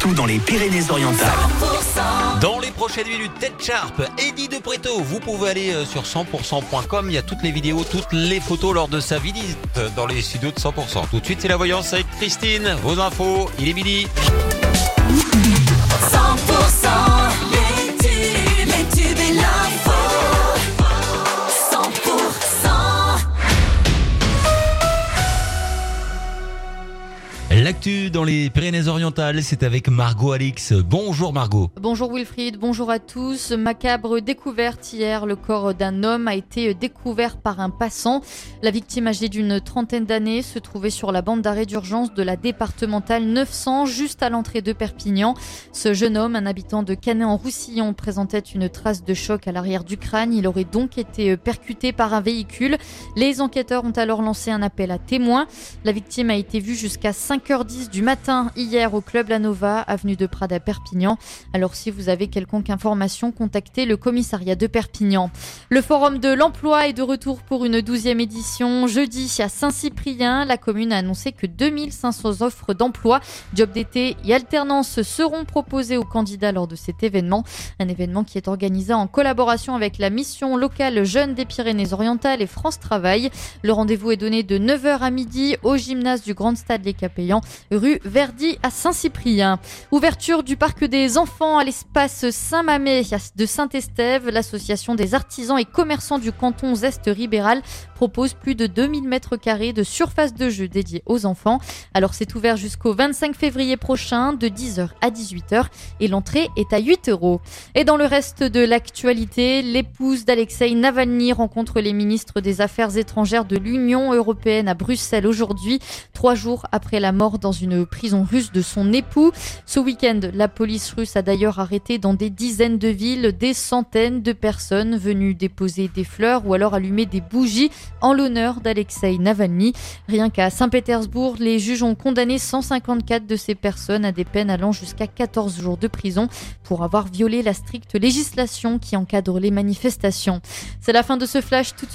partout dans les Pyrénées-Orientales. Dans les prochaines minutes, Tête Sharp, Eddie de Preto. Vous pouvez aller euh, sur 100%.com. Il y a toutes les vidéos, toutes les photos lors de sa visite dans les studios de 100%. Tout de suite, c'est la voyance avec Christine. Vos infos, il est midi. 100% L'actu dans les Pyrénées-Orientales, c'est avec Margot Alix. Bonjour Margot. Bonjour Wilfried, bonjour à tous. Macabre découverte hier, le corps d'un homme a été découvert par un passant. La victime âgée d'une trentaine d'années se trouvait sur la bande d'arrêt d'urgence de la départementale 900 juste à l'entrée de Perpignan. Ce jeune homme, un habitant de Canet-en-Roussillon, présentait une trace de choc à l'arrière du crâne. Il aurait donc été percuté par un véhicule. Les enquêteurs ont alors lancé un appel à témoins. La victime a été vue jusqu'à 5h10 du matin hier au club La Nova, avenue de Prades à Perpignan. Alors si vous avez quelconque information, contactez le commissariat de Perpignan. Le forum de l'emploi est de retour pour une douzième édition. Jeudi à Saint-Cyprien, la commune a annoncé que 2500 offres d'emploi, job d'été et alternance seront proposées aux candidats lors de cet événement. Un événement qui est organisé en collaboration avec la mission locale Jeunes des Pyrénées-Orientales et France Travail. Le rendez-vous est donné de 9h à midi au gymnase du Grand Stade Les Capellans, rue Verdi à Saint-Cyprien. Ouverture du parc des enfants à l'espace Saint-Mamé de Saint-Estève. L'association des artisans et commerçants du canton Zest-Ribéral propose plus de 2000 mètres carrés de surface de jeu dédiée aux enfants. Alors c'est ouvert jusqu'au 25 février prochain de 10h à 18h et l'entrée est à 8 euros. Et dans le reste de l'actualité, l'épouse d'Alexei Navalny rencontre les ministres des Affaires étrangères de l'Union européenne à Bruxelles aujourd'hui, trois jours après la mort dans une prison russe de son époux. Ce week-end, la police russe a d'ailleurs arrêté dans des dizaines de villes des centaines de personnes venues déposer des fleurs ou alors allumer des bougies en l'honneur d'Alexei Navalny. Rien qu'à Saint-Pétersbourg, les juges ont condamné 154 de ces personnes à des peines allant jusqu'à 14 jours de prison pour avoir violé la stricte législation qui encadre les manifestations. C'est la fin de ce flash tout de suite.